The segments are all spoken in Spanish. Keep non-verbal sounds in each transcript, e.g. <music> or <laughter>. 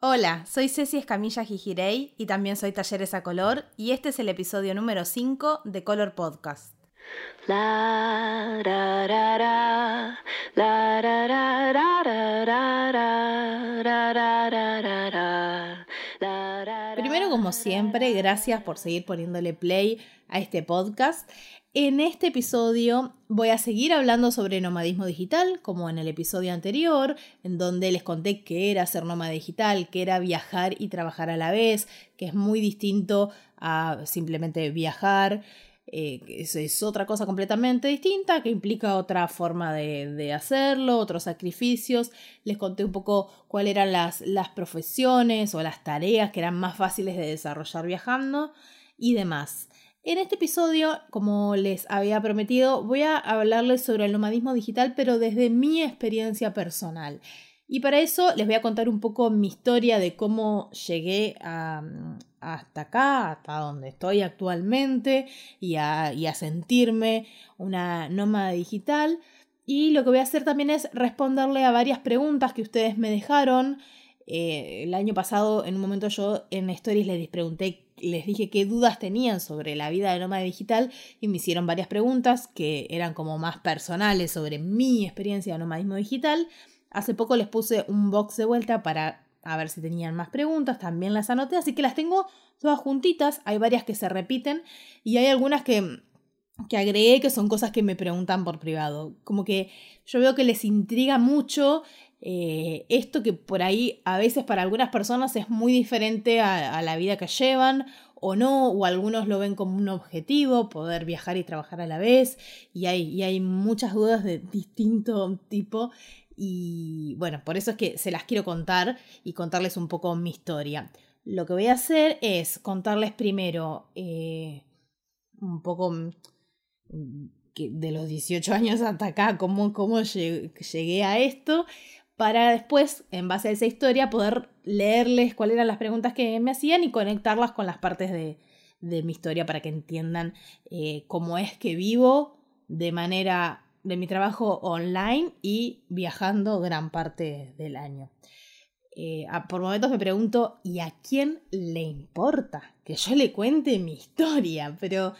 Hola, soy Ceci Escamilla Gijirey y también soy Talleres a Color y este es el episodio número 5 de Color Podcast. Primero, como siempre, gracias por seguir poniéndole play a este podcast. En este episodio voy a seguir hablando sobre nomadismo digital, como en el episodio anterior, en donde les conté qué era ser nómada digital, qué era viajar y trabajar a la vez, que es muy distinto a simplemente viajar. Eh, es, otra cosa completamente distinta que implica otra forma de, hacerlo, otros sacrificios. Les conté un poco cuáles eran las, las profesiones o las tareas que eran más fáciles de desarrollar viajando y demás. En este episodio, como les había prometido, voy a hablarles sobre el nomadismo digital, pero desde mi experiencia personal. Y para eso les voy a contar un poco mi historia de cómo llegué hasta acá, hasta donde estoy actualmente, y a, sentirme una nómada digital. Y lo que voy a hacer también es responderle a varias preguntas que ustedes me dejaron. Eh, el año pasado, en un momento yo en Stories les pregunté les dije qué dudas tenían sobre la vida de nómada digital y me hicieron varias preguntas que eran como más personales sobre mi experiencia de nomadismo digital. Hace poco les puse un box de vuelta para ver si tenían más preguntas, también las anoté, así que las tengo todas juntitas, hay varias que se repiten y hay algunas que, que agregué que son cosas que me preguntan por privado. Como que yo veo que les intriga mucho eh, esto que por ahí a veces para algunas personas es muy diferente a, la vida que llevan o no, o algunos lo ven como un objetivo, poder viajar y trabajar a la vez, y hay, y hay muchas dudas de distinto tipo, y bueno, por eso es que se las quiero contar y contarles un poco mi historia. Lo que voy a hacer es contarles primero eh, un poco mm, de los 18 años hasta acá, cómo, cómo llegué a esto para después, en base a esa historia, poder leerles cuáles eran las preguntas que me hacían y conectarlas con las partes de, mi historia para que entiendan eh, cómo es que vivo de manera de mi trabajo online y viajando gran parte del año. Eh, por momentos me pregunto, ¿y a quién le importa que yo le cuente mi historia? Pero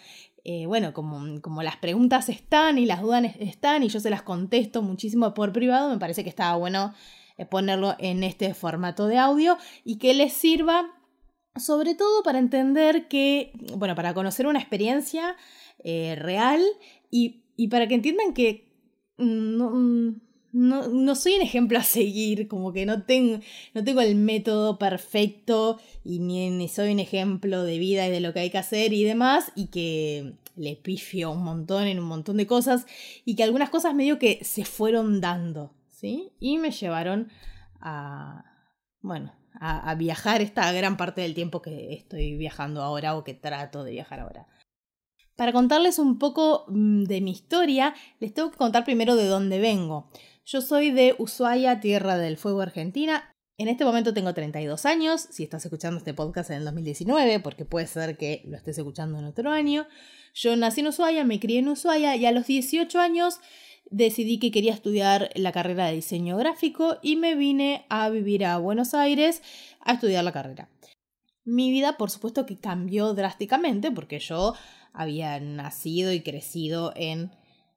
eh, bueno, como, como, las preguntas están y las dudas están y yo se las contesto muchísimo por privado, me parece que estaba bueno eh, ponerlo en este formato de audio y que les sirva sobre todo para entender que, bueno, para conocer una experiencia eh, real y, para que entiendan que mm, no, soy un ejemplo a seguir, como que no tengo, no tengo el método perfecto y ni, soy un ejemplo de vida y de lo que hay que hacer y demás, y que le pifio un montón en un montón de cosas, y que algunas cosas medio que se fueron dando, ¿sí? Y me llevaron a, bueno, a, a viajar esta gran parte del tiempo que estoy viajando ahora o que trato de viajar ahora. Para contarles un poco mm, de mi historia, les tengo que contar primero de dónde vengo. Yo soy de Ushuaia, Tierra del Fuego, Argentina. En este momento tengo 32 años, si estás escuchando este podcast en el 2019, porque puede ser que lo estés escuchando en otro año. Yo nací en Ushuaia, me crié en Ushuaia y a los 18 años decidí que quería estudiar la carrera de diseño gráfico y me vine a vivir a Buenos Aires a estudiar la carrera. Mi vida, por supuesto, que cambió drásticamente porque yo había nacido y crecido en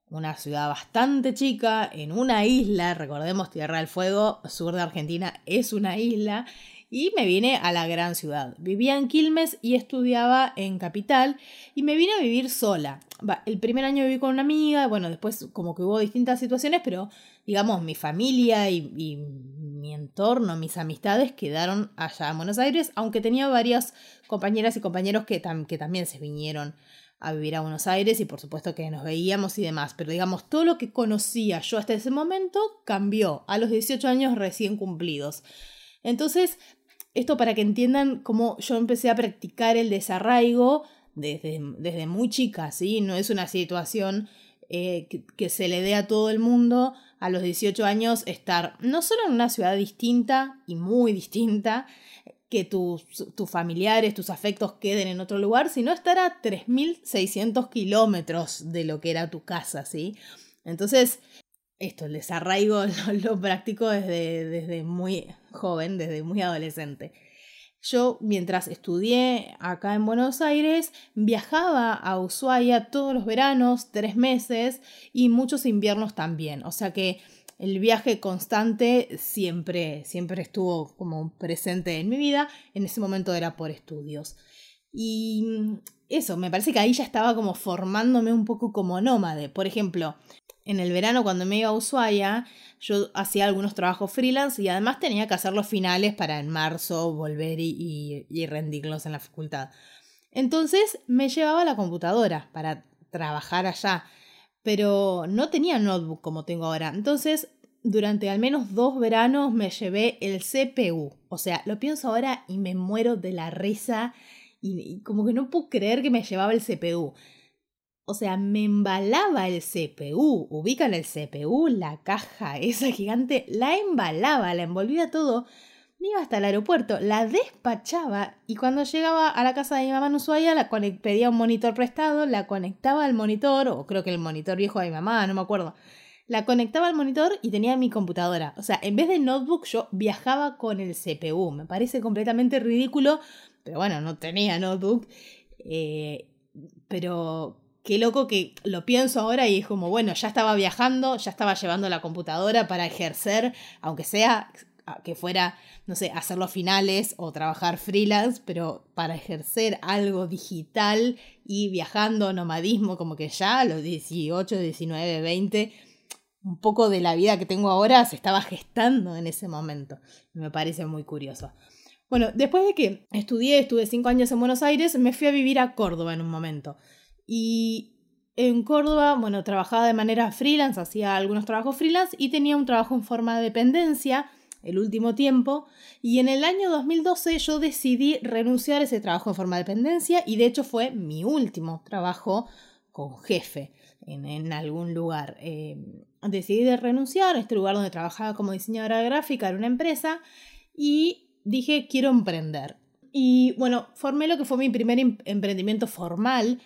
una ciudad bastante chica, en una isla, recordemos Tierra del Fuego, sur de Argentina, es una isla, y me vine a la gran ciudad. Vivía en Quilmes y estudiaba en Capital, y me vine a vivir sola. El primer año viví con una amiga, bueno, después como que hubo distintas situaciones, pero digamos, mi familia y, mi entorno, mis amistades quedaron allá en Buenos Aires, aunque tenía varias compañeras y compañeros que, que también se vinieron a vivir a Buenos Aires y por supuesto que nos veíamos y demás, pero digamos, todo lo que conocía yo hasta ese momento cambió a los 18 años recién cumplidos. Entonces, esto para que entiendan cómo yo empecé a practicar el desarraigo desde, desde muy chica, ¿sí? No es una situación eh, que, que se le dé a todo el mundo a los 18 años estar no solo en una ciudad distinta y muy distinta, que tus, tus, familiares, tus afectos queden en otro lugar, sino estar a 3.600 kilómetros de lo que era tu casa, ¿sí? Entonces, esto, el desarraigo <laughs> lo, lo practico desde, desde muy, joven, desde muy adolescente. Yo, mientras estudié acá en Buenos Aires, viajaba a Ushuaia todos los veranos, tres meses, y muchos inviernos también. O sea que el viaje constante siempre, siempre estuvo como presente en mi vida. En ese momento era por estudios. Y eso, me parece que ahí ya estaba como formándome un poco como nómade. Por ejemplo, en el verano cuando me iba a Ushuaia, yo hacía algunos trabajos freelance y además tenía que hacer los finales para en marzo volver y, y, rendirlos en la facultad. Entonces me llevaba la computadora para trabajar allá, pero no tenía notebook como tengo ahora. Entonces, durante al menos dos veranos me llevé el CPU. O sea, lo pienso ahora y me muero de la risa y, como que no puedo creer que me llevaba el CPU. O sea, me embalaba el CPU. Ubican el CPU, la caja esa gigante, la embalaba, la envolvía todo. Me iba hasta el aeropuerto, la despachaba y cuando llegaba a la casa de mi mamá en Ushuaia, la pedía un monitor prestado, la conectaba al monitor, o creo que el monitor viejo de mi mamá, no me acuerdo. La conectaba al monitor y tenía mi computadora. O sea, en vez de notebook, yo viajaba con el CPU. Me parece completamente ridículo, pero bueno, no tenía notebook. Eh, pero qué loco que lo pienso ahora y es como, bueno, ya estaba viajando, ya estaba llevando la computadora para ejercer, aunque sea que fuera, no sé, hacer los finales o trabajar freelance, pero para ejercer algo digital y viajando, nomadismo, como que ya a los 18, 19, 20, un poco de la vida que tengo ahora se estaba gestando en ese momento. Me parece muy curioso. Bueno, después de que estudié, estuve cinco años en Buenos Aires, me fui a vivir a Córdoba en un momento. Y en Córdoba, bueno, trabajaba de manera freelance, hacía algunos trabajos freelance y tenía un trabajo en forma de dependencia el último tiempo. Y en el año 2012 yo decidí renunciar a ese trabajo en forma de dependencia y de hecho fue mi último trabajo con jefe en, algún lugar. Eh, decidí de renunciar a este lugar donde trabajaba como diseñadora gráfica en una empresa y dije quiero emprender. Y bueno, formé lo que fue mi primer em-, emprendimiento formal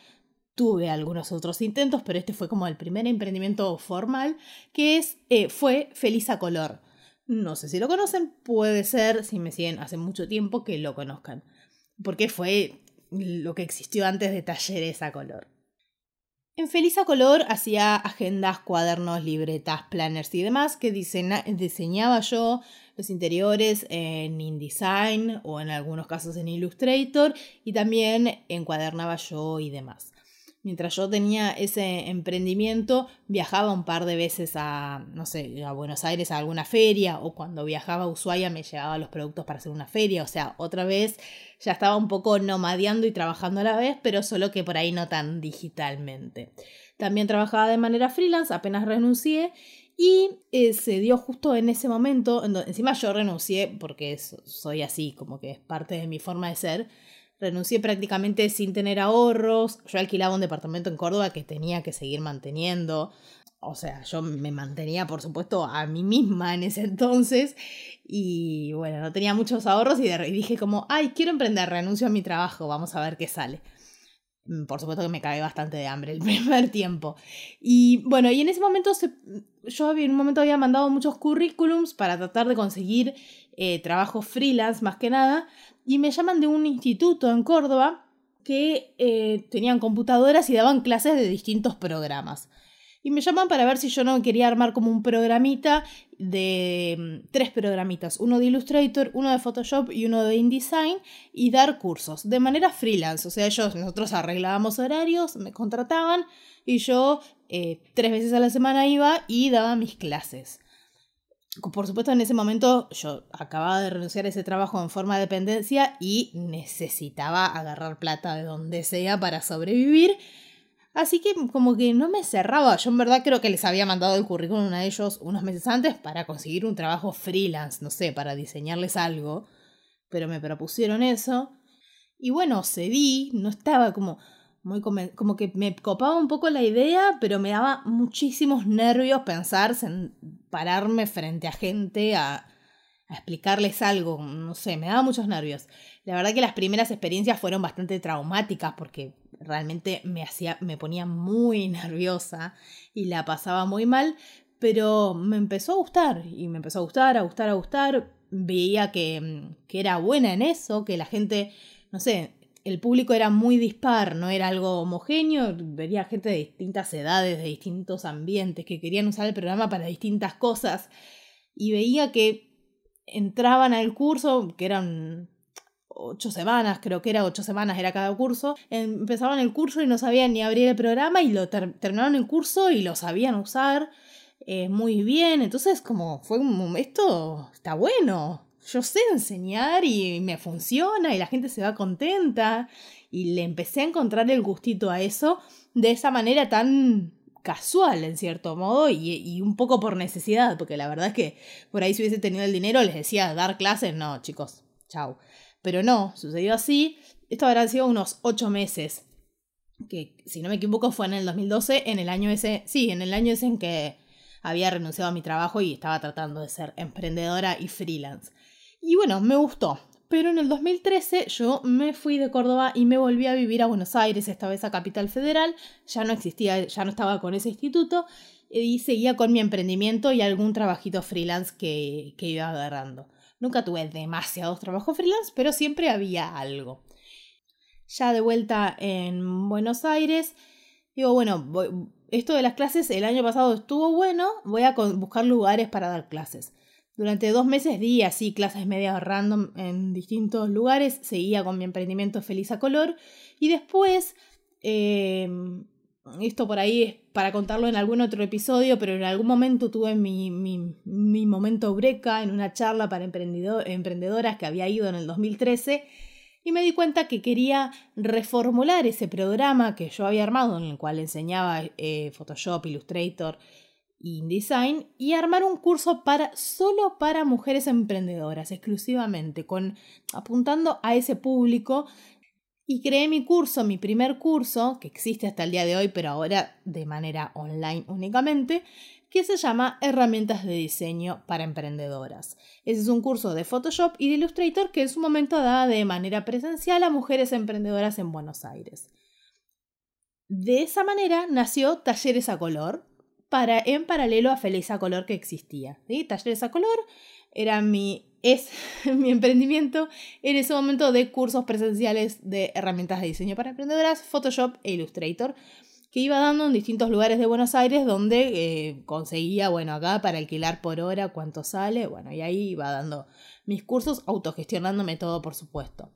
Tuve algunos otros intentos, pero este fue como el primer emprendimiento formal, que es, eh, fue Feliz a Color. No sé si lo conocen, puede ser, si me siguen hace mucho tiempo, que lo conozcan, porque fue lo que existió antes de talleres a color. En Feliz a Color hacía agendas, cuadernos, libretas, planners y demás que diseñaba yo los interiores en InDesign o en algunos casos en Illustrator y también encuadernaba yo y demás mientras yo tenía ese emprendimiento, viajaba un par de veces a, no sé, a Buenos Aires a alguna feria, o cuando viajaba a Ushuaia me llevaba los productos para hacer una feria, o sea, otra vez ya estaba un poco nomadeando y trabajando a la vez, pero solo que por ahí no tan digitalmente. También trabajaba de manera freelance, apenas renuncié, y eh, se dio justo en ese momento, encima yo renuncié porque soy así, como que es parte de mi forma de ser, renuncié prácticamente sin tener ahorros. Yo alquilaba un departamento en Córdoba que tenía que seguir manteniendo. O sea, yo me mantenía, por supuesto, a mí misma en ese <laughs> entonces. Y bueno, no tenía muchos ahorros y, dije como, ay, quiero emprender, renuncio a mi trabajo, vamos a ver qué sale. Mm, por supuesto que me caí bastante de hambre el <laughs> primer tiempo. Y bueno, y en ese momento yo en un momento había mandado muchos currículums para tratar de conseguir eh, trabajo freelance más que nada, y me llaman de un instituto en Córdoba que eh, tenían computadoras y daban clases de distintos programas. Y me llaman para ver si yo no quería armar como un programita de mm, tres programitas, uno de Illustrator, uno de Photoshop y uno de InDesign y dar cursos de manera freelance. O sea, ellos, nosotros arreglábamos horarios, me contrataban y yo eh, tres veces a la semana iba y daba mis clases por supuesto, en ese momento yo acababa de renunciar a ese trabajo en forma de dependencia y necesitaba agarrar plata de donde sea para sobrevivir. Así que como que no me cerraba. Yo en verdad creo que les había mandado el currículum a ellos unos meses antes para conseguir un trabajo freelance, no sé, para diseñarles algo. Pero me propusieron eso. Y bueno, cedí, no estaba como muy como que me copaba un poco la idea, pero me daba muchísimos nervios pensar en pararme frente a gente a, a, explicarles algo, no sé, me daba muchos nervios. La verdad que las primeras experiencias fueron bastante traumáticas porque realmente me hacía me ponía muy <laughs> nerviosa y la pasaba muy mal, pero me empezó a gustar y me empezó a gustar, a gustar, a gustar. veía que, que era buena en eso, que la gente, no sé, el público era muy dispar, no era algo homogéneo, veía gente de distintas edades, de distintos ambientes, que querían usar el programa para distintas cosas, y veía que entraban al curso, que eran ocho semanas, creo que era ocho semanas, era cada curso, empezaban el curso y no sabían ni abrir el programa y lo terminaron el curso y lo sabían usar eh, muy bien, entonces como fue un, esto está bueno, yo sé enseñar y me funciona y la gente se va contenta y le empecé a encontrar el gustito a eso de esa manera tan casual en cierto modo y, un poco por necesidad, porque la verdad es que por ahí si hubiese tenido el dinero les decía dar clases, no chicos, chau. Pero no, sucedió así, esto habrá sido unos ocho meses, que si no me equivoco fue en el 2012, en el año ese, sí, en el año ese en que había renunciado a mi trabajo y estaba tratando de ser emprendedora y freelance. Y bueno, me gustó. Pero en el 2013 yo me fui de Córdoba y me volví a vivir a Buenos Aires, esta vez a Capital Federal. Ya no existía, ya no estaba con ese instituto y seguía con mi emprendimiento y algún trabajito freelance que, que iba agarrando. Nunca tuve demasiados trabajos freelance, pero siempre había algo. Ya de vuelta en Buenos Aires, digo, bueno, esto de las clases el año pasado estuvo bueno, voy a buscar lugares para dar clases. Durante dos meses di así clases medias random en distintos lugares, seguía con mi emprendimiento Feliz a Color y después, em, esto por ahí es para contarlo en algún otro episodio, pero en algún momento tuve mi, mi, mi momento breca en una charla para emprendedoras que había ido en el 2013 y me di cuenta que quería reformular ese programa que yo había armado en el cual enseñaba eh, Photoshop, Illustrator, InDesign y armar un curso para solo para mujeres emprendedoras exclusivamente con apuntando a ese público y creé mi curso, mi primer curso que existe hasta el día de hoy, pero ahora de manera online únicamente, que se llama Herramientas de diseño para emprendedoras. Ese es un curso de Photoshop y de Illustrator que en su momento da de manera presencial a mujeres emprendedoras en Buenos Aires. De esa manera nació Talleres a Color, en paralelo a Feliz a Color que existía. ¿sí? Talleres a Color era mi, es <laughs> mi emprendimiento en ese momento de cursos presenciales de herramientas de diseño para emprendedoras, Photoshop e Illustrator, que iba dando en distintos lugares de Buenos Aires donde eh, conseguía, bueno, acá para alquilar por hora cuánto sale, bueno, y ahí iba dando mis cursos, autogestionándome todo, por supuesto.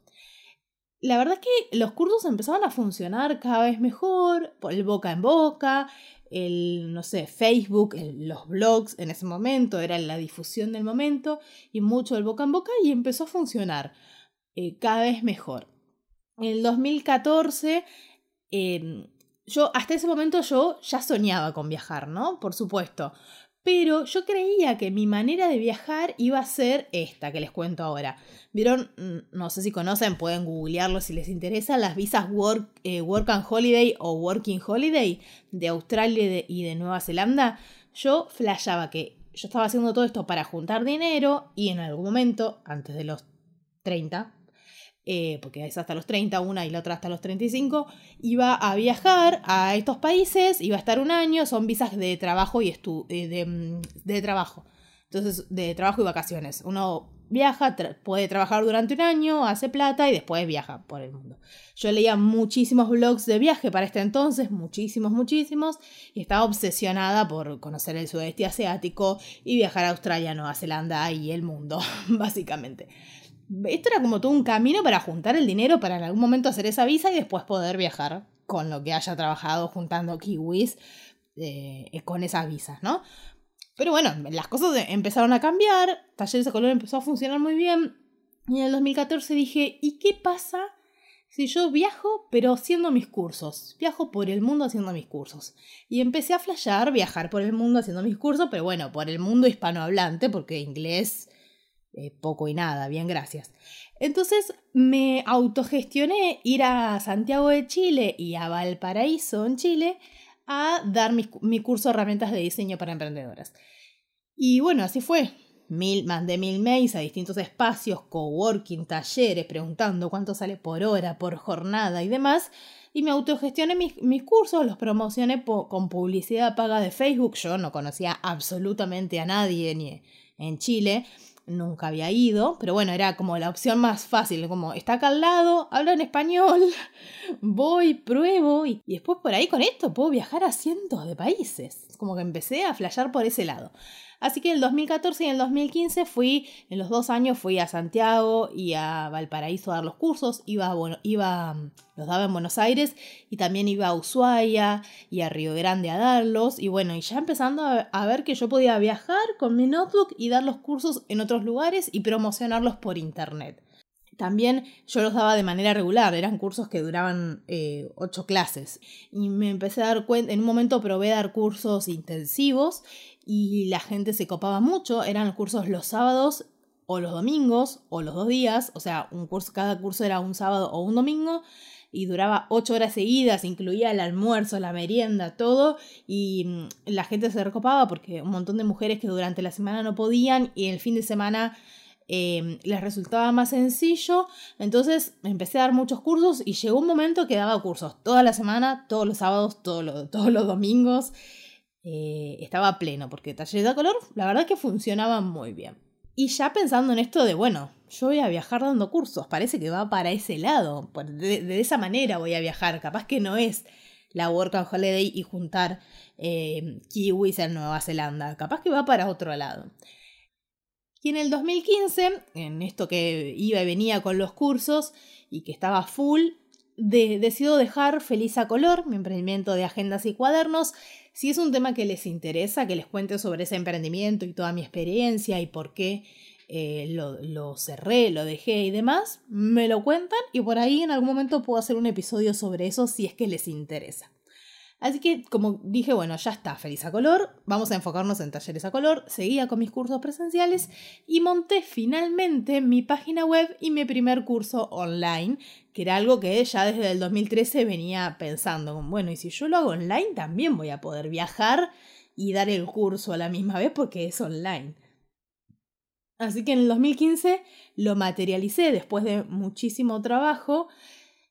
La verdad es que los cursos empezaban a funcionar cada vez mejor, por el boca en boca, el, no sé, Facebook, los blogs en ese momento, era la difusión del momento y mucho el boca en boca y empezó a funcionar eh, cada vez mejor. En el 2014, em, yo hasta ese momento yo ya soñaba con viajar, ¿no? Por supuesto. Pero yo creía que mi manera de viajar iba a ser esta que les cuento ahora. Vieron, mm, no sé si conocen, pueden googlearlo si les interesa, las visas Work, eh, work and Holiday o Working Holiday de Australia y de, Nueva Zelanda. Yo flashaba que yo estaba haciendo todo esto para juntar dinero y en algún momento, antes de los 30, eh, porque es hasta los 30 una y la otra hasta los 35, iba a viajar a estos países, iba a estar un año, son visas de trabajo y estu eh, mm, de, trabajo. Entonces, de trabajo y vacaciones. Uno viaja, puede trabajar durante un año, hace plata y después viaja por el mundo. Yo leía muchísimos blogs de viaje para este entonces, muchísimos, muchísimos, y estaba obsesionada por conocer el sudeste asiático y viajar a Australia, Nueva Zelanda y el mundo, <laughs> básicamente esto era como todo un camino para juntar el dinero para en algún momento hacer esa visa y después poder viajar con lo que haya trabajado juntando kiwis eh, con esas visas, ¿no? Pero bueno, las cosas empezaron a cambiar, Talleres de Color empezó a funcionar muy bien y en el 2014 dije, ¿y qué pasa si yo viajo pero haciendo mis cursos? Viajo por el mundo haciendo mis cursos. Y empecé a flashear viajar por el mundo haciendo mis cursos, pero bueno, por el mundo hispanohablante, porque inglés eh, poco y nada, bien, gracias. Entonces me autogestioné ir a Santiago de Chile y a Valparaíso, en Chile, a dar mi, curso de herramientas de diseño para emprendedoras. Y bueno, así fue. Mil, mandé mil mails a distintos espacios, coworking, talleres, preguntando cuánto sale por hora, por jornada y demás. Y me autogestioné mis, mis cursos, los promocioné con publicidad paga de Facebook. Yo no conocía absolutamente a nadie ni en Chile nunca había ido, pero bueno, era como la opción más fácil, como está acá al lado, habla en español, <laughs> voy, pruebo y, y después por ahí con esto puedo viajar a cientos de países. Como que empecé a flashear por ese lado. Así que en el 2014 y en el 2015 fui, en los dos años fui a Santiago y a Valparaíso a dar los cursos, iba, bueno, iba, los daba en Buenos Aires y también iba a Ushuaia y a Río Grande a darlos y bueno, y ya empezando a, a ver que yo podía viajar con mi notebook y dar los cursos en otros lugares y promocionarlos por internet. También yo los daba de manera regular, eran cursos que duraban eh, ocho clases. Y me empecé a dar cuenta, en un momento probé dar cursos intensivos y la gente se copaba mucho, eran cursos los sábados o los domingos o los dos días, o sea, un curso, cada curso era un sábado o un domingo y duraba ocho horas seguidas, incluía el almuerzo, la merienda, todo, y mm, la gente se recopaba porque un montón de mujeres que durante la semana no podían y el fin de semana Em, les resultaba más sencillo. Entonces empecé a dar muchos cursos y llegó un momento que daba cursos toda la semana, todos los sábados, todos los domingos. Eh, estaba pleno porque talleres de color, la verdad que funcionaban muy bien. Y ya pensando en esto de, bueno, yo voy a viajar dando cursos, parece que va para ese lado, de, esa manera voy a viajar, capaz que no es la Work Holiday y juntar eh, kiwis en Nueva Zelanda, capaz que va para otro lado. Y en el 2015, en esto que iba y venía con los cursos y que estaba full, decido dejar Feliz a Color, mi emprendimiento de agendas y cuadernos. Si es un tema que les interesa, que les cuente sobre ese emprendimiento y toda mi experiencia y por qué eh, lo, lo, cerré, lo dejé y demás, me lo cuentan y por ahí en algún momento puedo hacer un episodio sobre eso si es que les interesa. Así que, como dije, bueno, ya está, feliz a color, vamos a enfocarnos en talleres a color, seguía con mis cursos presenciales y monté finalmente mi página web y mi primer curso online, que era algo que ya desde el 2013 venía pensando, bueno, y si yo lo hago online, también voy a poder viajar y dar el curso a la misma vez porque es online. Así que en el 2015 lo materialicé después de muchísimo trabajo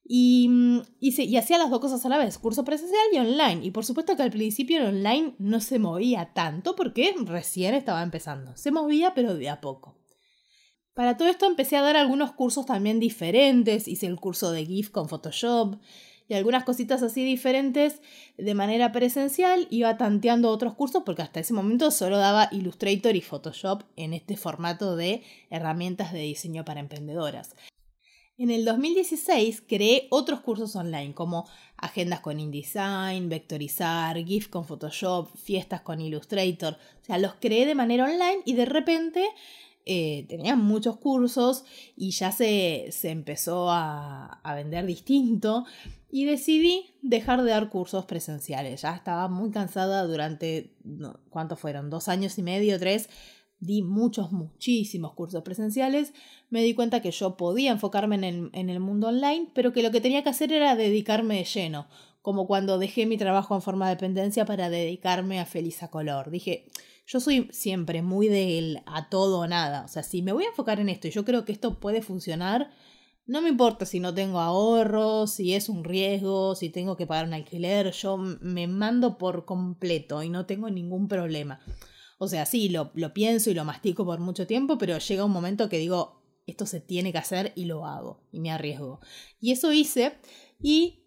y, mm, y, hacía las dos cosas a la vez, curso presencial y online. Y por supuesto que al principio el online no se movía tanto porque recién estaba empezando. Se movía pero de a poco. Para todo esto empecé a dar algunos cursos también diferentes. Hice el curso de GIF con Photoshop y algunas cositas así diferentes de manera presencial. Iba tanteando otros cursos porque hasta ese momento solo daba Illustrator y Photoshop en este formato de herramientas de diseño para emprendedoras. En el 2016 creé otros cursos online como agendas con InDesign, vectorizar, GIF con Photoshop, fiestas con Illustrator. O sea, los creé de manera online y de repente eh, tenían muchos cursos y ya se, se empezó a, a, vender distinto y decidí dejar de dar cursos presenciales. Ya estaba muy cansada durante, ¿cuántos fueron? Dos años y medio, tres di muchos, muchísimos cursos presenciales, me di cuenta que yo podía enfocarme en el, en el, mundo online, pero que lo que tenía que hacer era dedicarme de lleno, como cuando dejé mi trabajo en forma de dependencia para dedicarme a Feliz a Color. Dije, yo soy siempre muy del a todo o nada, o sea, si me voy a enfocar en esto y yo creo que esto puede funcionar, no me importa si no tengo ahorros, si es un riesgo, si tengo que pagar un alquiler, yo me mando por completo y no tengo ningún problema. O sea, sí, lo, lo pienso y lo mastico por mucho tiempo, pero llega un momento que digo, esto se tiene que hacer y lo hago y me arriesgo. Y eso hice y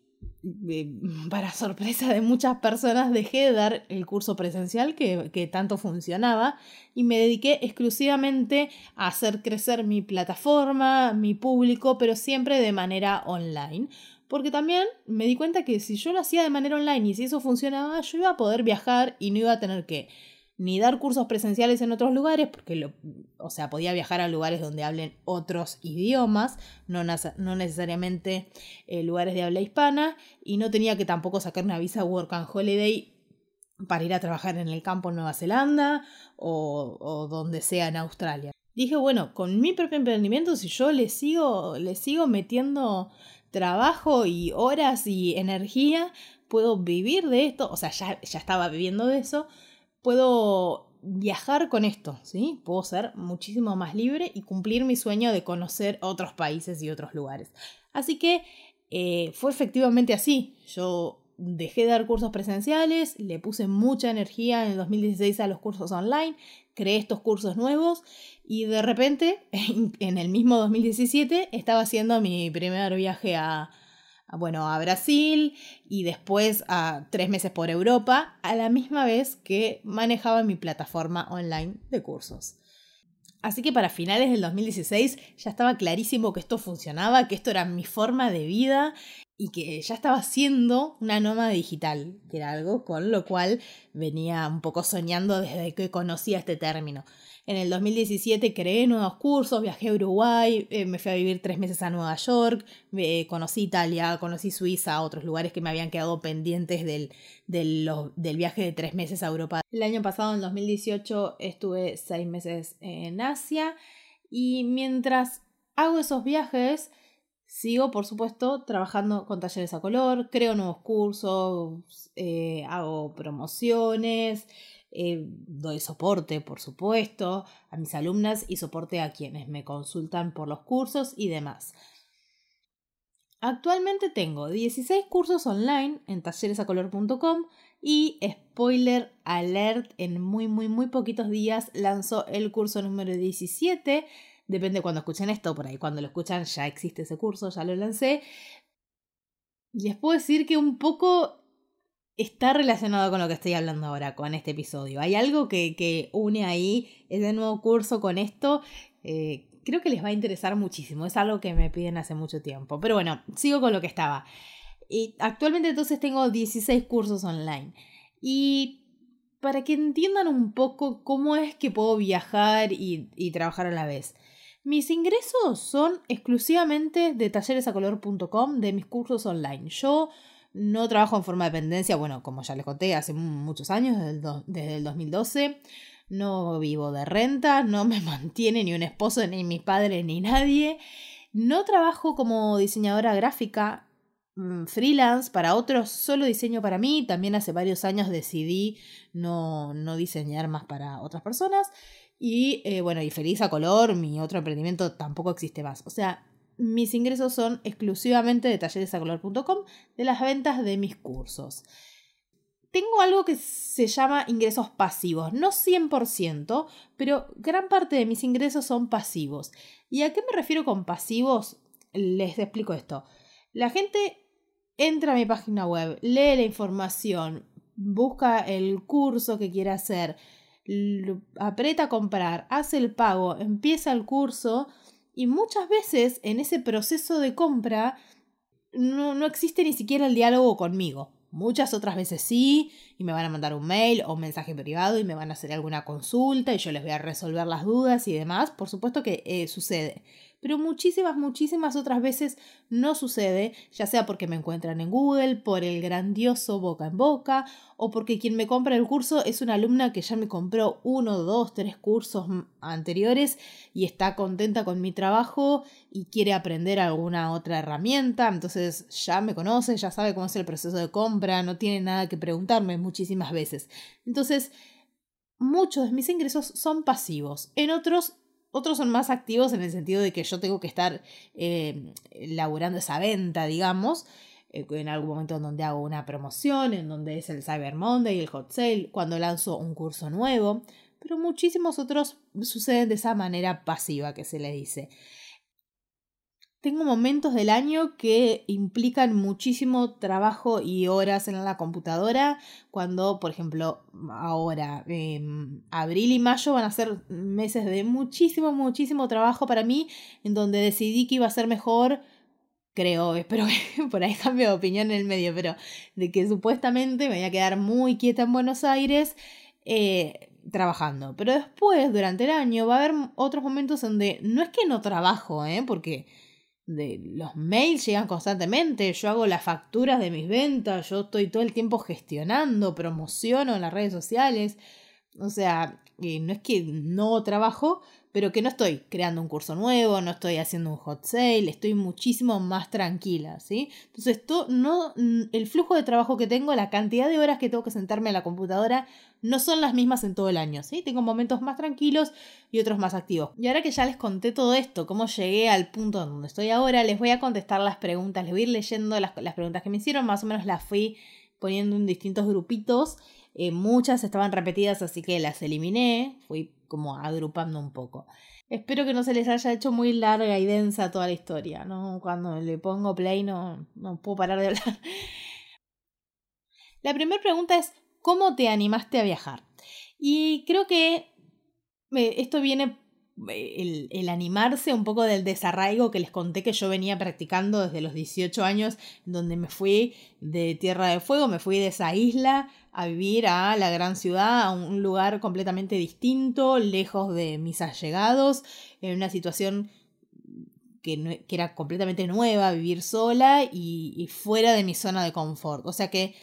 eh, <laughs> para sorpresa de muchas personas dejé de dar el curso presencial que, que, tanto funcionaba y me dediqué exclusivamente a hacer crecer mi plataforma, mi público, pero siempre de manera online. Porque también me di cuenta que si yo lo hacía de manera online y si eso funcionaba, yo iba a poder viajar y no iba a tener que ni dar cursos presenciales en otros lugares, porque lo, o sea, podía viajar a lugares donde hablen otros idiomas, no, no necesariamente eh, lugares de habla hispana, y no tenía que tampoco sacar una visa Work and Holiday para ir a trabajar en el campo en Nueva Zelanda o, o donde sea en Australia. Dije, bueno, con mi propio emprendimiento, si yo le sigo, le sigo metiendo trabajo y horas y energía, puedo vivir de esto, o sea, ya, ya estaba viviendo de eso, puedo viajar con esto, ¿sí? Puedo ser muchísimo más libre y cumplir mi sueño de conocer otros países y otros lugares. Así que eh, fue efectivamente así. Yo dejé de dar cursos presenciales, le puse mucha energía en el 2016 a los cursos online, creé estos cursos nuevos y de repente, <laughs> en el mismo 2017, estaba haciendo mi primer viaje a, bueno, a Brasil y después a tres meses por Europa, a la misma vez que manejaba mi plataforma online de cursos. Así que para finales del 2016 ya estaba clarísimo que esto funcionaba, que esto era mi forma de vida y que ya estaba siendo una nómada digital, que era algo con lo cual venía un poco soñando desde que conocía este término. En el 2017 creé nuevos cursos, viajé a Uruguay, eh, me fui a vivir tres meses a Nueva York, conocí Italia, conocí Suiza, otros lugares que me habían quedado pendientes del, del, viaje de tres meses a Europa. El año pasado, en 2018, estuve seis meses en Asia y mientras hago esos viajes, sigo, por supuesto, trabajando con talleres a color, creo nuevos cursos, eh, hago promociones. Eh, doy soporte, por supuesto, a mis alumnas y soporte a quienes me consultan por los cursos y demás. Actualmente tengo 16 cursos online en talleresacolor.com y spoiler alert, en muy muy muy poquitos días lanzo el curso número 17. Depende cuando escuchen esto, por ahí cuando lo escuchan ya existe ese curso, ya lo lancé. Les puedo decir que un poco está relacionado con lo que estoy hablando ahora, con este episodio. Hay algo que, une ahí ese nuevo curso con esto. Eh, creo que les va a interesar muchísimo. Es algo que me piden hace mucho tiempo. Pero bueno, sigo con lo que estaba. Y actualmente entonces tengo 16 cursos online. Y para que entiendan un poco cómo es que puedo viajar y, y trabajar a la vez. Mis ingresos son exclusivamente de talleresacolor.com, de mis cursos online. Yo no trabajo en forma de dependencia, bueno, como ya les conté, hace muchos años, desde el, 2012. No vivo de renta, no <laughs> me mantiene ni un esposo, ni mi padre, ni nadie. No trabajo como diseñadora gráfica mm, freelance para otros, solo diseño para mí. También hace varios años decidí no, no diseñar más para otras personas. Y eh, bueno, y feliz a color, mi otro emprendimiento tampoco existe más. O sea, mis ingresos son exclusivamente de talleresacolor.com, de las ventas de mis cursos. Tengo algo que se llama ingresos pasivos, no 100%, pero gran parte de mis ingresos son pasivos. ¿Y a qué me refiero con pasivos? Les explico esto. La gente entra a mi página web, lee la información, busca el curso que quiere hacer, aprieta a comprar, hace el pago, empieza el curso y muchas veces en ese proceso de compra no, no existe ni siquiera el diálogo conmigo. Muchas otras veces sí, y me van a mandar un mail o un mensaje privado y me van a hacer alguna consulta y yo les voy a resolver las dudas y demás. Por supuesto que eh, sucede pero muchísimas, muchísimas otras veces no sucede, ya sea porque me encuentran en Google, por el grandioso boca en boca, o porque quien me compra el curso es una alumna que ya me compró uno, dos, tres cursos anteriores y está contenta con mi trabajo y quiere aprender alguna otra herramienta, entonces ya me conoce, ya sabe cómo es el proceso de compra, no tiene nada que preguntarme muchísimas veces. Entonces, muchos de mis ingresos son pasivos, en otros otros son más activos en el sentido de que yo tengo que estar eh, laburando esa venta, digamos, eh, en algún momento en donde hago una promoción, en donde es el Cyber Monday, el Hot Sale, cuando lanzo un curso nuevo, pero muchísimos otros suceden de esa manera pasiva que se le dice. Tengo momentos del año que implican muchísimo trabajo y horas en la computadora, cuando, por ejemplo, ahora, em, abril y mayo van a ser meses de muchísimo, muchísimo trabajo para mí, en donde decidí que iba a ser mejor, creo, espero que <laughs> por ahí cambie de opinión en el medio, pero de que supuestamente me voy a quedar muy quieta en Buenos Aires. Eh, trabajando, pero después, durante el año, va a haber otros momentos donde no es que no trabajo, ¿eh? porque de los mails llegan constantemente, yo hago las facturas de mis ventas, yo estoy todo el tiempo gestionando, promociono en las redes sociales. O sea, no es que no trabajo, pero que no estoy creando un curso nuevo, no estoy haciendo un hot sale, estoy muchísimo más tranquila, ¿sí? Entonces, esto no, el flujo de trabajo que tengo, la cantidad de horas que tengo que sentarme a la computadora, no son las mismas en todo el año, ¿sí? Tengo momentos más tranquilos y otros más activos. Y ahora que ya les conté todo esto, cómo llegué al punto donde estoy ahora, les voy a contestar las preguntas, les voy a ir leyendo las, las preguntas que me hicieron, más o menos las fui poniendo en distintos grupitos. Eh, muchas estaban repetidas, así que las eliminé. Fui como agrupando un poco. Espero que no se les haya hecho muy larga y densa toda la historia, ¿no? Cuando le pongo play no, no puedo parar de hablar. La primera pregunta es, ¿cómo te animaste a viajar? Y creo que eh, esto viene el, el, animarse un poco del desarraigo que les conté que yo venía practicando desde los 18 años, donde me fui de Tierra de Fuego, me fui de esa isla a vivir a la gran ciudad, a un lugar completamente distinto, lejos de mis allegados, en una situación que, que era completamente nueva, vivir sola y, y fuera de mi zona de confort. O sea que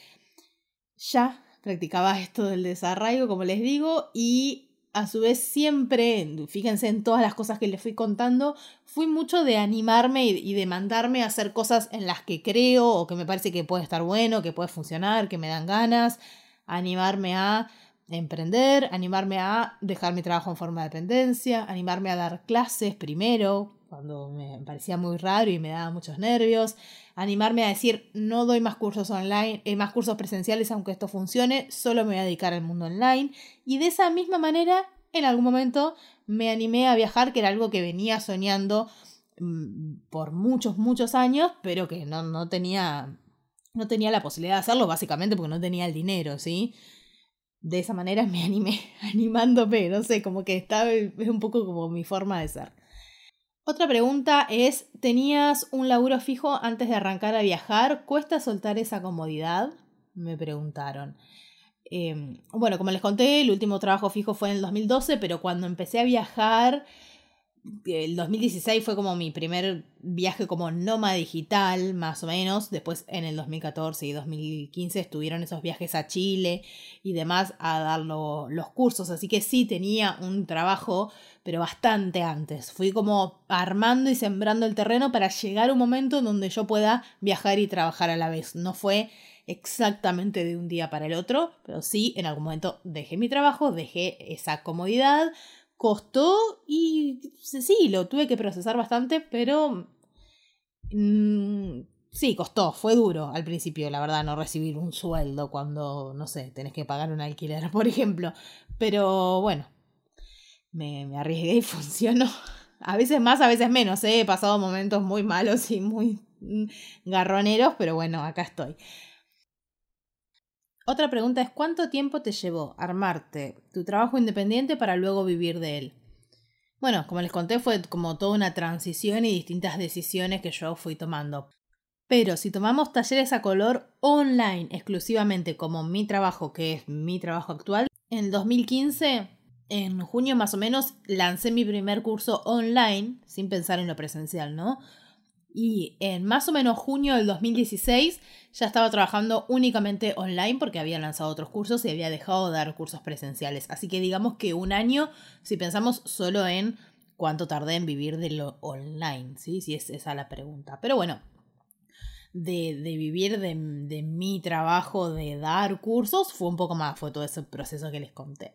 ya practicaba esto del desarraigo, como les digo, y a su vez siempre, fíjense en todas las cosas que les fui contando, fui mucho de animarme y, de mandarme a hacer cosas en las que creo o que me parece que puede estar bueno, que puede funcionar, que me dan ganas, animarme a emprender, animarme a dejar mi trabajo en forma de dependencia, animarme a dar clases primero, cuando me parecía muy raro y me daba muchos nervios, animarme a decir no doy más cursos online, eh, más cursos presenciales aunque esto funcione, solo me voy a dedicar al mundo online y de esa misma manera en algún momento me animé a viajar, que era algo que venía soñando mm, por muchos, muchos años, pero que no, no tenía no tenía la posibilidad de hacerlo básicamente porque no tenía el dinero, ¿sí? De esa manera me <laughs> animé, animándome, no sé, como que estaba, es un poco como mi forma de ser. Otra pregunta es, ¿tenías un laburo fijo antes de arrancar a viajar? ¿Cuesta soltar esa comodidad? Me preguntaron. Em, bueno, como les conté, el último trabajo fijo fue en el 2012, pero cuando empecé a viajar, el 2016 fue como mi primer viaje como nómada digital, más o menos. Después en el 2014 y 2015 estuvieron esos viajes a Chile y demás a dar los cursos. Así que sí tenía un trabajo, pero bastante antes. Fui como armando y sembrando el terreno para llegar a un momento en donde yo pueda viajar y trabajar a la vez. No fue exactamente de un día para el otro, pero sí en algún momento dejé mi trabajo, dejé esa comodidad costó y sí, lo tuve que procesar bastante, pero mm, sí, costó, fue duro al principio, la verdad, no recibir un sueldo cuando, no sé, tenés que pagar un alquiler, <laughs> por ejemplo. Pero bueno, me, arriesgué y <laughs> funcionó. A veces más, a veces menos, ¿eh? he pasado momentos muy malos y muy mm, garroneros, pero bueno, acá estoy. Otra pregunta es, ¿cuánto tiempo te llevó armarte tu trabajo independiente para luego vivir de él? Bueno, como les conté, fue como toda una transición y distintas decisiones que yo fui tomando. Pero si tomamos talleres a color online exclusivamente como mi trabajo, que es mi trabajo actual, en 2015, en junio más o menos, lancé mi primer curso online, sin pensar en lo presencial, ¿no? Y en más o menos junio del 2016 ya estaba trabajando únicamente online porque había lanzado otros cursos y había dejado de dar cursos presenciales. Así que digamos que un año, si pensamos solo en cuánto tardé en vivir de lo online, ¿sí? Si es esa la pregunta. Pero bueno, de, vivir de, de mi trabajo de dar cursos fue un poco más, fue todo ese proceso que les conté.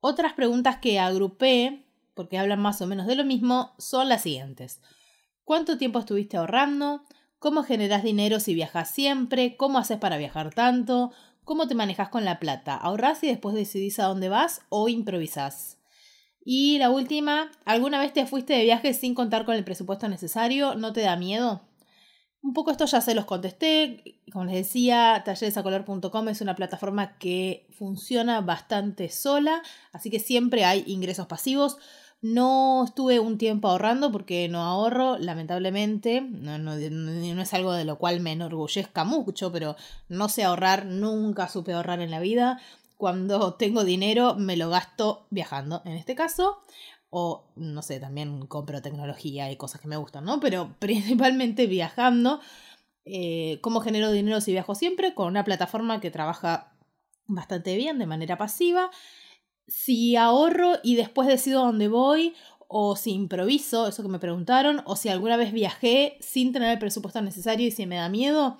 Otras preguntas que agrupé, porque hablan más o menos de lo mismo, son las siguientes. ¿Cuánto tiempo estuviste ahorrando? ¿Cómo generas dinero si viajas siempre? ¿Cómo haces para viajar tanto? ¿Cómo te manejas con la plata? ¿Ahorras y después decidís a dónde vas o improvisás? Y la última, ¿alguna vez te fuiste de viaje sin contar con el presupuesto necesario? ¿No te da miedo? Un poco esto ya se los contesté. Como les decía, talleresacolor.com es una plataforma que funciona bastante sola, así que siempre hay ingresos pasivos. No estuve un tiempo ahorrando porque no ahorro, lamentablemente. No, no, no, es algo de lo cual me enorgullezca mucho, pero no sé ahorrar, nunca supe ahorrar en la vida. Cuando tengo dinero me lo gasto viajando, en este caso. O, no sé, también compro tecnología y cosas que me gustan, ¿no? Pero <laughs> principalmente viajando. Eh, ¿Cómo genero dinero si viajo siempre? Con una plataforma que trabaja bastante bien de manera pasiva si ahorro y después decido dónde voy, o si improviso, eso que me preguntaron, o si alguna vez viajé sin tener el presupuesto necesario y si me da miedo.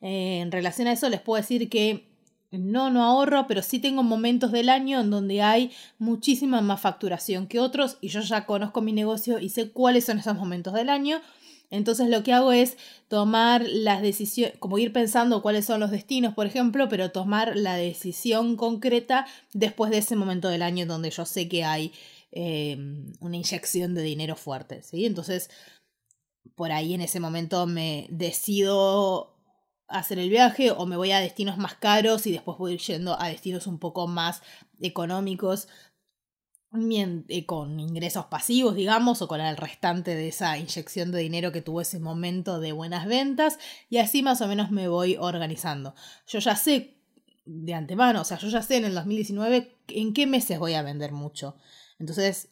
Eh, en relación a eso les puedo decir que no, no ahorro, pero sí tengo momentos del año en donde hay muchísima más facturación que otros y yo ya conozco mi negocio y sé cuáles son esos momentos del año. Entonces lo que hago es tomar las decisiones, como ir pensando cuáles son los destinos, por ejemplo, pero tomar la decisión concreta después de ese momento del año donde yo sé que hay em, una inyección de dinero fuerte, ¿sí? Entonces, por ahí en ese momento me decido hacer el viaje o me voy a destinos más caros y después voy yendo a destinos un poco más económicos con ingresos pasivos, digamos, o con el restante de esa inyección de dinero que tuvo ese momento de buenas ventas, y así más o menos me voy organizando. Yo ya sé de antemano, o sea, yo ya sé en el 2019 en qué meses voy a vender mucho. Entonces,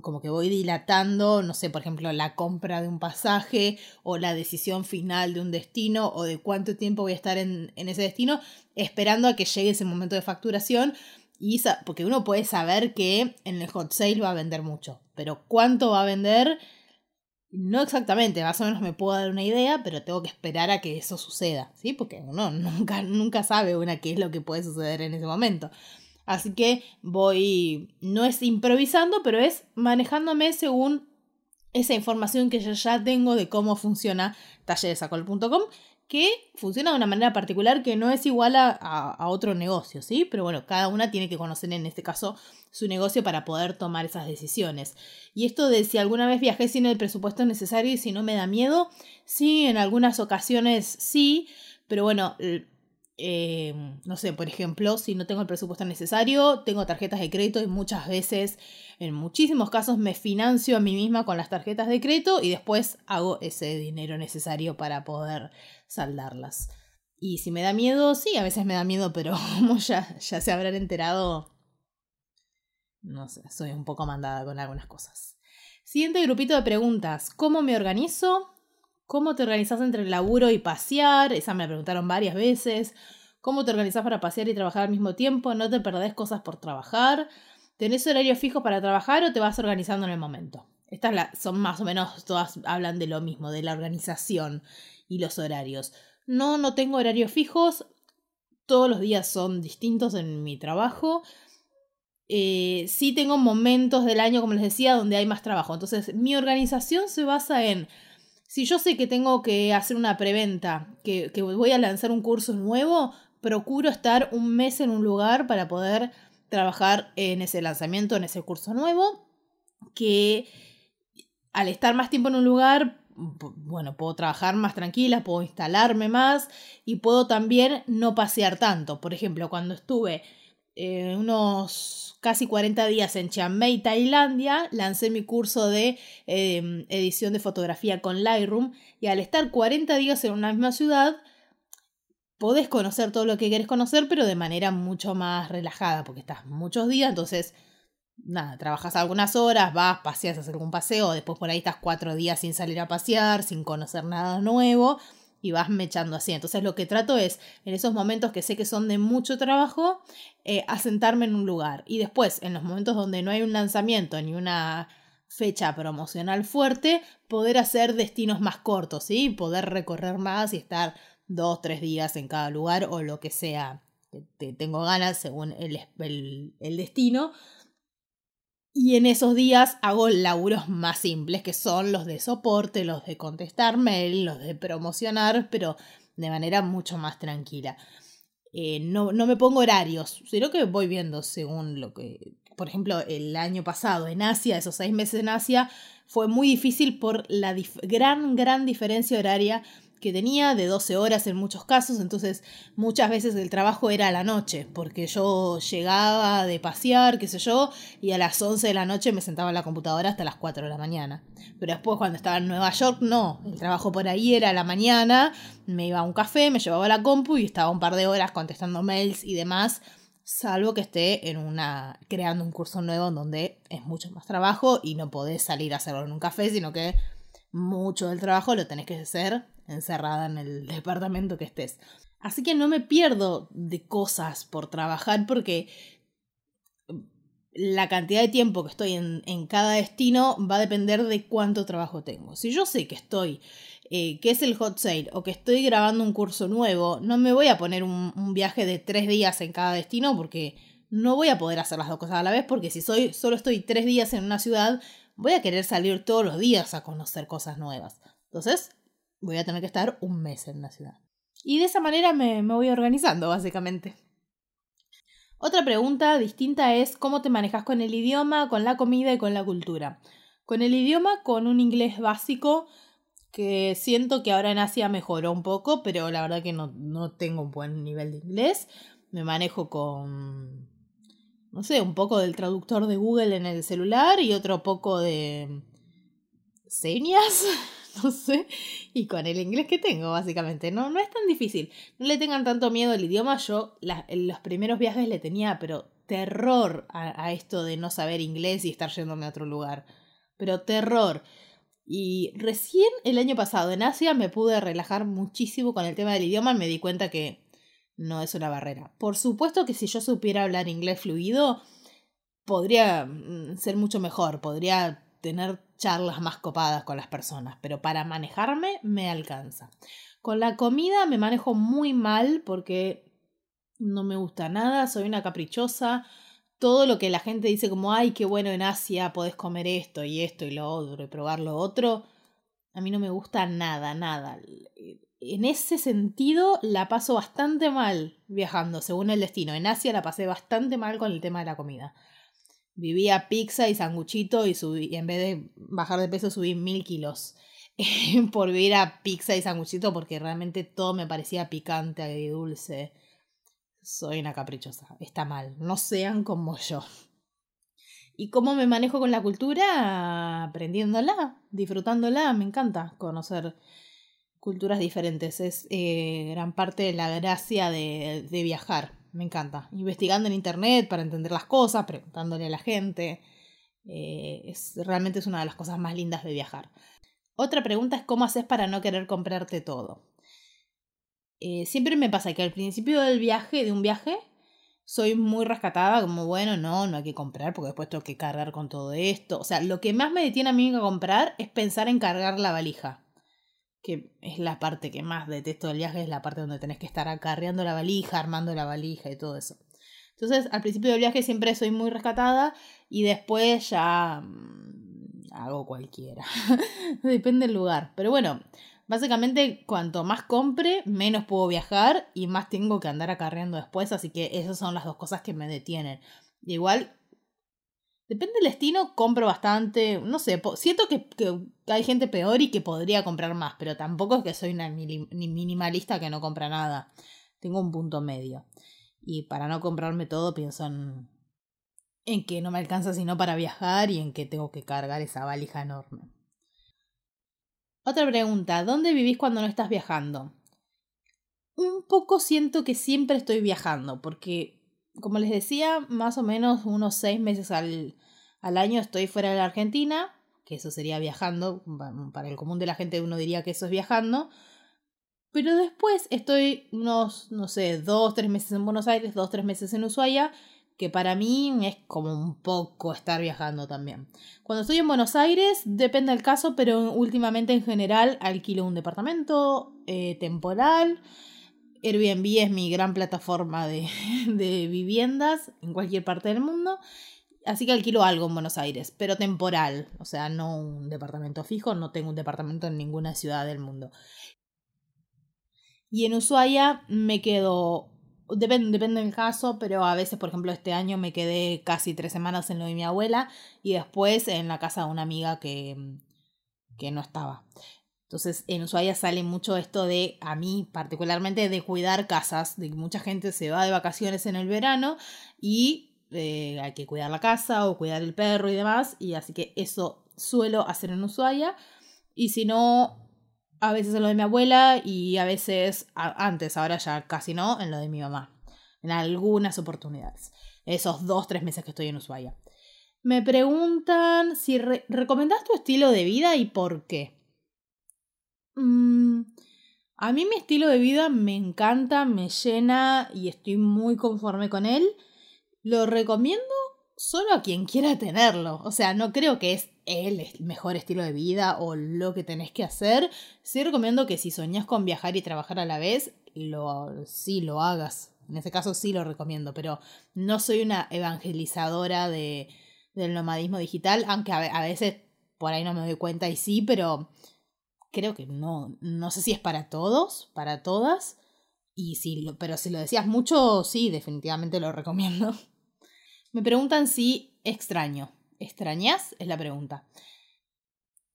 como que voy dilatando, no sé, por ejemplo, la compra de un pasaje o la decisión final de un destino o de cuánto tiempo voy a estar en, en ese destino, esperando a que llegue ese momento de facturación y porque uno puede saber que en el hot sale va a vender mucho, pero cuánto va a vender, no exactamente, más o menos me puedo dar una idea, pero tengo que esperar a que eso suceda, ¿sí? Porque uno <laughs> nunca, nunca sabe una qué es lo que puede suceder en ese momento. Así que voy, no es improvisando, pero es manejándome según esa información que yo ya tengo de cómo funciona talleresacol.com que funciona de una manera particular que no es igual a, otro negocio, ¿sí? Pero bueno, cada una tiene que conocer en este caso su negocio para poder tomar esas decisiones. Y esto de si alguna vez viajé sin el presupuesto necesario y si no me da miedo, sí, en algunas ocasiones sí, pero bueno, eh, no sé, por ejemplo, si no tengo el presupuesto necesario, tengo tarjetas de crédito y muchas veces, en muchísimos casos, me financio a mí misma con las tarjetas de crédito y después hago ese dinero necesario para poder saldarlas. Y si me da miedo, sí, a veces me da miedo, pero <laughs> como ya, ya se habrán enterado, no sé, soy un poco mandada con algunas cosas. Siguiente grupito de preguntas. ¿Cómo me organizo? ¿Cómo te organizas entre el laburo y pasear? Esa me la preguntaron varias veces. ¿Cómo te organizas para pasear y trabajar al mismo tiempo? ¿No te perdés cosas por trabajar? ¿Tenés horario fijo para trabajar o te vas organizando en el momento? Estas son más o menos, todas hablan de lo mismo, de la organización y los horarios. No, no tengo horarios fijos. Todos los días son distintos en mi trabajo. Eh, sí tengo momentos del año, como les decía, donde hay más trabajo. Entonces, mi organización se basa en, si yo sé que tengo que hacer una preventa, que, que voy a lanzar un curso nuevo, procuro estar un mes en un lugar para poder trabajar en ese lanzamiento, en ese curso nuevo, que al estar más tiempo en un lugar bueno, puedo trabajar más tranquila, puedo instalarme más y puedo también no pasear tanto. Por ejemplo, cuando estuve eh, unos casi 40 días en Chiang Mai, Tailandia, lancé mi curso de em, edición de fotografía con Lightroom y al estar 40 días en una misma ciudad, podés conocer todo lo que querés conocer, pero de manera mucho más relajada, porque estás muchos días, entonces nada, trabajas algunas horas, vas, paseas, hacer algún paseo, después por ahí estás cuatro días sin salir a pasear, sin conocer nada nuevo y vas mechando así. Entonces lo que trato es, en esos momentos que sé que son de mucho trabajo, eh, asentarme en un lugar. Y después, en los momentos donde no hay un lanzamiento ni una fecha promocional fuerte, poder hacer destinos más cortos, ¿sí? Poder recorrer más y estar dos, tres días en cada lugar o lo que sea que tengo ganas según el, el destino y en esos días hago laburos más simples, que son los de soporte, los de contestar mail, los de promocionar, pero de manera mucho más tranquila. Eh, no, no me pongo horarios, sino que voy viendo según lo que... Por ejemplo, el año pasado en Asia, esos seis meses en Asia, fue muy difícil por la gran, gran diferencia horaria que tenía de 12 horas en muchos casos, entonces muchas veces el trabajo era a la noche, porque yo llegaba de pasear, qué sé yo, y a las 11 de la noche me sentaba en la computadora hasta las 4 de la mañana. Pero después cuando estaba en Nueva York, no, el trabajo por ahí era a la mañana, me iba a un café, me llevaba la compu y estaba un par de horas contestando mails y demás, salvo que esté en una creando un curso nuevo donde es mucho más trabajo y no podés salir a hacerlo en un café, sino que mucho del trabajo lo tenés que hacer encerrada en el <laughs> departamento que estés. Así que no me pierdo de cosas por trabajar porque la cantidad de tiempo que estoy en, en cada destino va a depender de cuánto trabajo tengo. Si yo sé que estoy, eh, que es el hot sale o que estoy grabando un curso nuevo, no me voy a poner un, un, viaje de tres días en cada destino porque no voy a poder hacer las dos cosas a la vez porque si soy, solo estoy tres días en una ciudad, voy a querer salir todos los días a conocer cosas nuevas. Entonces, voy a tener que estar un mes en una ciudad. Y de esa manera me, me voy organizando, básicamente. Otra pregunta distinta es cómo te manejas con el idioma, con la comida y con la cultura. Con el idioma, con un inglés básico, que siento que ahora en Asia mejoró un poco, pero la verdad que no, no tengo un buen nivel de inglés. Me manejo con, no sé, un poco del traductor de Google en el celular y otro poco de señas, <laughs> <laughs> y con el inglés que tengo, básicamente. No, no es tan difícil. No le tengan tanto miedo al idioma. Yo en los primeros viajes le tenía, pero terror a, a esto de no saber inglés y estar yéndome a otro lugar. Pero terror. Y recién el año pasado en Asia me pude relajar muchísimo con el tema del idioma y me di cuenta que no es una barrera. Por supuesto que si yo supiera hablar inglés fluido, podría mm, ser mucho mejor, podría tener charlas más copadas con las personas, pero para manejarme me alcanza. Con la comida me manejo muy mal porque no me gusta nada, soy una caprichosa, todo lo que la gente dice como, ay, qué bueno en Asia, podés comer esto y esto y lo otro y probar lo otro, a mí no me gusta nada, nada. En ese sentido la paso bastante mal viajando, según el destino. En Asia la pasé bastante mal con el tema de la comida. Vivía pizza y sanguchito y, subí, en vez de bajar de peso subí mil kilos <laughs> por vivir a pizza y sanguchito porque realmente todo me parecía picante y dulce soy una caprichosa. Está mal. No sean como yo. ¿Y cómo me manejo con la cultura? Aprendiéndola, disfrutándola. Me encanta conocer culturas diferentes. Es eh, gran parte de la gracia de, de, viajar. Me encanta. Investigando en internet para entender las cosas, preguntándole a la gente. Eh, es, realmente es una de las cosas más lindas de viajar. Otra pregunta es cómo haces para no querer comprarte todo. Eh, siempre me pasa que al principio del viaje, de un viaje, soy muy rescatada, como bueno, no, no hay que comprar porque después tengo que cargar con todo esto. O sea, lo que más me detiene a mí a comprar es pensar en cargar la valija. Que es la parte que más detesto del viaje, es la parte donde tenés que estar acarreando la valija, armando la valija y todo eso. Entonces, al principio del viaje siempre soy muy rescatada y después ya mm, hago cualquiera. <laughs> Depende del lugar. Pero bueno, Básicamente, cuanto más compre, menos puedo viajar y más tengo que andar acarreando después, así que esas son las dos cosas que me detienen. Igual, depende del destino, compro bastante, no sé, siento que, hay gente peor y que podría comprar más, pero tampoco es que soy una minimalista que no compra nada. Tengo un punto medio. Y para no comprarme todo, pienso en, en que no me alcanza sino para viajar y en que tengo que cargar esa valija enorme. Otra pregunta, ¿dónde vivís cuando no estás viajando? Un poco siento que siempre estoy viajando, porque, como les decía, más o menos unos seis meses al, al año estoy fuera de la Argentina, que eso sería viajando, para el común de la gente uno diría que eso es viajando, pero después estoy unos, no sé, dos, tres meses en Buenos Aires, dos, tres meses en Ushuaia, que para mí es como un poco estar viajando también. Cuando estoy en Buenos Aires, depende del caso, pero últimamente en general alquilo un departamento eh, temporal. Airbnb es mi gran plataforma de, <laughs> de viviendas en cualquier parte del mundo. Así que alquilo algo en Buenos Aires, pero temporal, o sea, no un departamento fijo, no tengo un departamento en ninguna ciudad del mundo. Y en Ushuaia me quedo Depende, depende del caso, pero a veces, por ejemplo, este año me quedé casi tres semanas en lo de mi abuela y después en la casa de una amiga que, que no estaba. Entonces, en Ushuaia sale mucho esto de, a mí particularmente, de cuidar casas, de que mucha gente se va de vacaciones en el verano y eh, hay que cuidar la casa o cuidar el perro y demás, y así que eso suelo hacer en Ushuaia. Y si no, a veces en lo de mi abuela y a veces antes, ahora ya casi no, en lo de mi mamá. En algunas oportunidades. Esos dos, tres meses que estoy en Ushuaia. Me preguntan si recomendás tu estilo de vida y por qué. Mm, a mí mi estilo de vida me encanta, me llena y estoy muy conforme con él. Lo recomiendo solo a quien quiera tenerlo. O sea, no creo que es el mejor estilo de vida o lo que tenés que hacer. Sí recomiendo que si soñás con viajar y trabajar a la vez, lo, sí lo hagas. En ese caso sí lo recomiendo, pero no soy una evangelizadora de, del nomadismo digital, aunque a, a veces por ahí no me doy cuenta y sí, pero creo que no, no sé si es para todos, para todas, y si lo, pero si lo decías mucho, sí, definitivamente lo <laughs> recomiendo. Me preguntan si extraño. ¿Extrañas? Es la pregunta.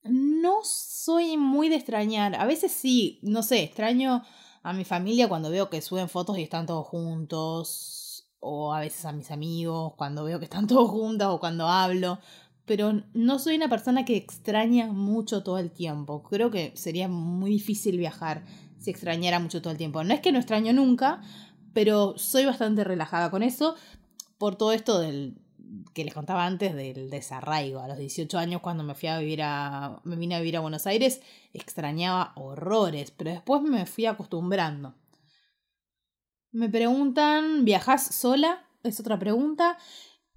No soy muy de extrañar. A veces sí, no sé, extraño a mi familia cuando veo que suben fotos y están todos juntos. O a veces a mis amigos cuando veo que están <laughs> todos juntos o cuando hablo. Pero no soy una persona que extraña mucho todo el tiempo. Creo que sería muy difícil viajar si extrañara mucho todo el tiempo. No es que no extraño nunca, pero soy bastante relajada con eso. Por todo esto del, que les contaba antes del desarraigo. A los 18 años cuando me fui a vivir a me vine a vivir a Buenos Aires, extrañaba horrores, pero después me fui acostumbrando. Me preguntan, ¿viajas sola? Es otra pregunta.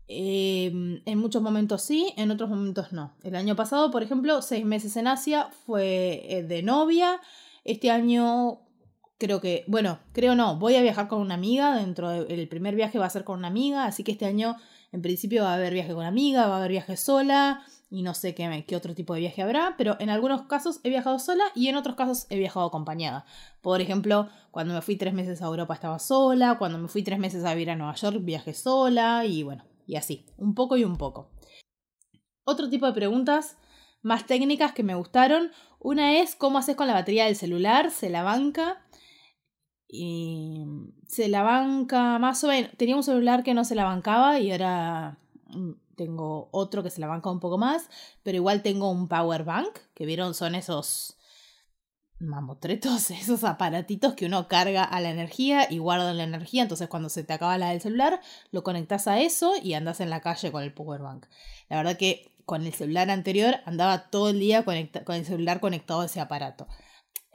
Em, en muchos momentos sí, en otros momentos no. El año pasado, por ejemplo, seis meses en Asia fue eh, de novia. Este año creo que, bueno, creo no, voy a viajar con una amiga. Dentro del primer viaje va a ser con una amiga, así que este año en principio va a haber viaje con amiga, va a haber viaje sola y no sé qué, qué otro tipo de viaje habrá, pero en algunos casos he viajado sola y en otros casos he viajado acompañada. Por ejemplo, cuando me fui tres meses a Europa estaba sola, cuando me fui tres meses a vivir a Nueva York viajé sola y bueno, y así, un poco y un poco. Otro tipo de preguntas más técnicas que me gustaron. Una es cómo haces con la batería del celular, se la banca. Y se la banca más o menos. Tenía un celular que no se la bancaba y ahora mm, tengo otro que se la banca un poco más. Pero igual tengo un power bank, que vieron son esos mamotretos, <laughs> esos aparatitos que uno carga a la energía y guarda la energía. Entonces cuando se te acaba la del celular, lo conectas a eso y andas en la calle con el power bank. La verdad que con el celular anterior andaba todo el día con el celular conectado a ese aparato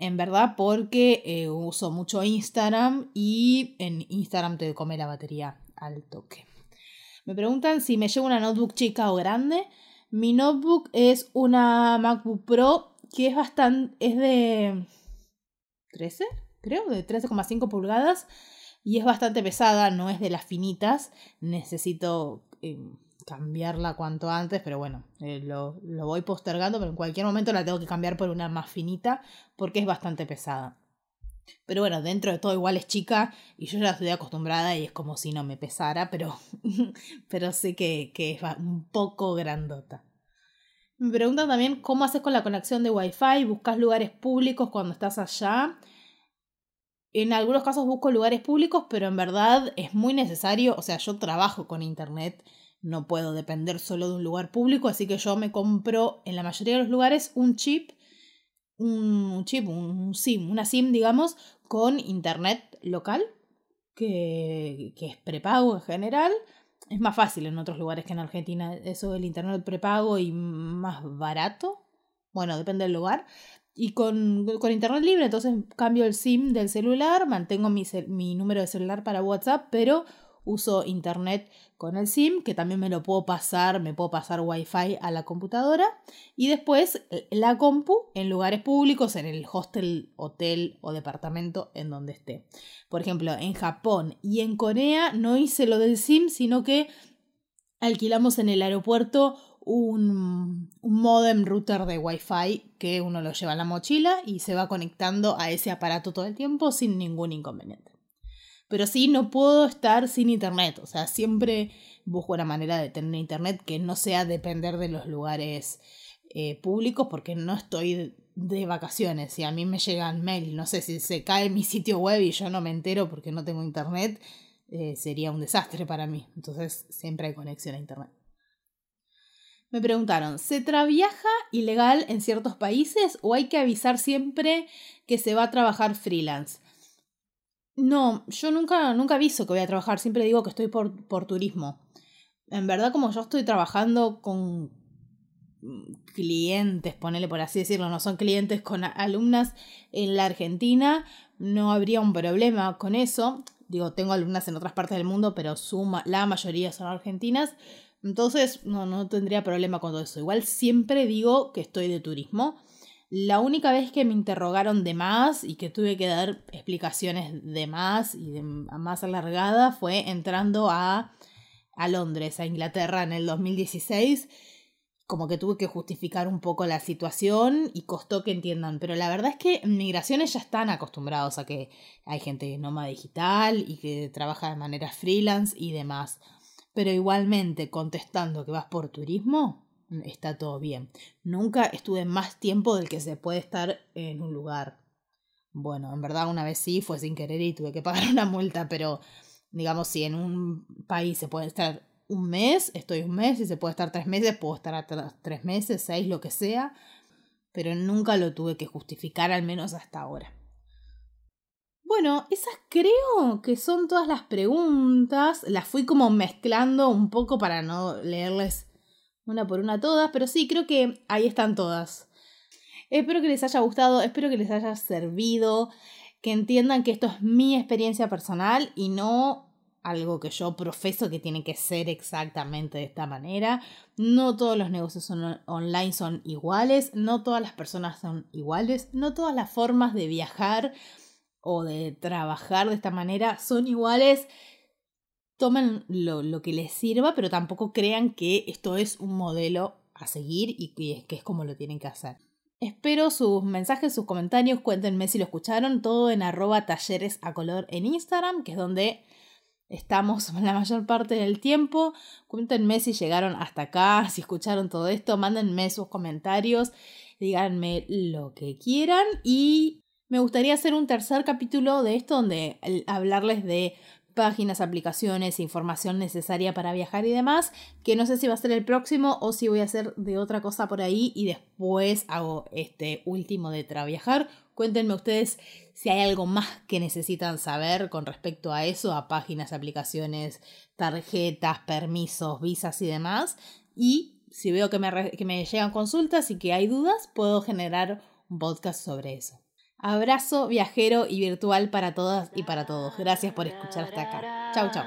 en verdad porque eh, uso mucho Instagram y en Instagram te come la batería al toque. Me preguntan si me llevo una notebook chica o grande. Mi notebook es una MacBook Pro que es bastante, es de 13, creo, de 13,5 pulgadas y es bastante pesada, no es de las finitas. Necesito em, cambiarla cuanto antes, pero bueno, eh, lo, lo, voy postergando, pero en cualquier momento la tengo que cambiar por una más finita porque es bastante pesada. Pero bueno, dentro de todo igual es chica y yo ya estoy acostumbrada y es como si no me pesara, pero, <laughs> pero sé que, que es un poco grandota. Me preguntan también cómo haces con la conexión de Wi-Fi, buscas lugares públicos cuando estás allá. En algunos casos busco lugares públicos, pero en verdad es muy necesario, o sea, yo trabajo con internet no puedo depender solo de un lugar público, así que yo me compro en la mayoría de los lugares un chip, un chip, un SIM, una SIM, digamos, con internet local, que, que es prepago en general. Es más fácil en otros lugares que en Argentina eso del internet prepago y más barato. Bueno, depende del lugar. Y con, con, internet libre, entonces cambio el SIM del celular, mantengo mi, mi número de celular para WhatsApp, pero uso internet con el SIM, que también me lo puedo pasar, me puedo pasar Wi-Fi a la computadora. Y después eh, la compu en lugares públicos, en el hostel, hotel o departamento en donde esté. Por ejemplo, en Japón y en Corea no hice lo del SIM, sino que alquilamos en el aeropuerto un, un modem router de Wi-Fi que uno lo lleva en la mochila y se va conectando a ese aparato todo el tiempo sin ningún inconveniente. Pero sí, no puedo estar sin internet. O sea, siempre busco una manera de tener internet que no sea depender de los lugares eh, públicos porque no estoy de vacaciones. Si a mí me llegan mail, no sé si se cae mi sitio web y yo no me entero porque no tengo internet, eh, sería un desastre para mí. Entonces siempre hay conexión a internet. Me preguntaron, ¿se traviaja ilegal en ciertos países o hay que avisar siempre que se va a trabajar freelance? No, yo nunca, nunca aviso que voy a trabajar, siempre digo que estoy por, por turismo. En verdad, como yo estoy trabajando con clientes, ponele por así decirlo, no son clientes con alumnas en la Argentina, no habría un problema con eso. Digo, tengo alumnas en otras partes del mundo, pero suma, la mayoría son argentinas. Entonces, no, no tendría problema con todo eso. Igual siempre digo que estoy de turismo. La única vez que me interrogaron de más y que tuve que dar explicaciones de más y de más alargada fue entrando a, a Londres, a Inglaterra en el 2016 como que tuve que justificar un poco la situación y costó que entiendan. Pero la verdad es que en migraciones ya están acostumbrados a que hay gente nómada digital y que trabaja de manera freelance y demás. Pero igualmente, contestando que vas por turismo, está todo bien. Nunca estuve más tiempo del que se puede estar en un lugar. Bueno, en verdad una vez sí fue sin querer y tuve que pagar <laughs> una multa, pero digamos, si en un país se puede estar un mes, estoy un mes, y se puede estar tres meses, puedo estar tres meses, seis, lo que sea, pero nunca lo tuve que justificar, al menos hasta ahora. Bueno, esas creo que son todas las preguntas. Las fui como mezclando un poco para no leerles una por una todas, pero sí, creo que ahí están todas. Espero que les haya gustado, espero que les haya servido, que entiendan que esto es mi experiencia personal y no algo que yo profeso que tiene que ser exactamente de esta manera. No todos los negocios online son iguales, no todas las personas son iguales, no todas las formas de viajar o de trabajar de esta manera son iguales. Tomen lo, lo que les sirva, pero tampoco crean que esto es un modelo a seguir y que, es como lo tienen que hacer. Espero sus mensajes, sus comentarios, cuéntenme si lo escucharon, todo en arroba talleres en Instagram, que es donde estamos <laughs> la mayor parte del tiempo. Cuéntenme si llegaron hasta acá, si escucharon todo esto, mándenme sus comentarios, díganme lo que quieran y me gustaría hacer un tercer capítulo de esto donde hablarles de páginas, aplicaciones, información necesaria para viajar y demás, que no sé si va a ser el próximo o si voy a hacer de otra cosa por ahí y después hago este último de Traviajar. Cuéntenme ustedes si hay algo más que necesitan saber con respecto a eso, a páginas, aplicaciones, tarjetas, permisos, visas y demás. Y si veo que me, que me llegan consultas y que hay dudas, puedo generar un podcast sobre eso. Abrazo viajero y virtual para todas y para todos. Gracias por escuchar hasta acá. Chau, chau.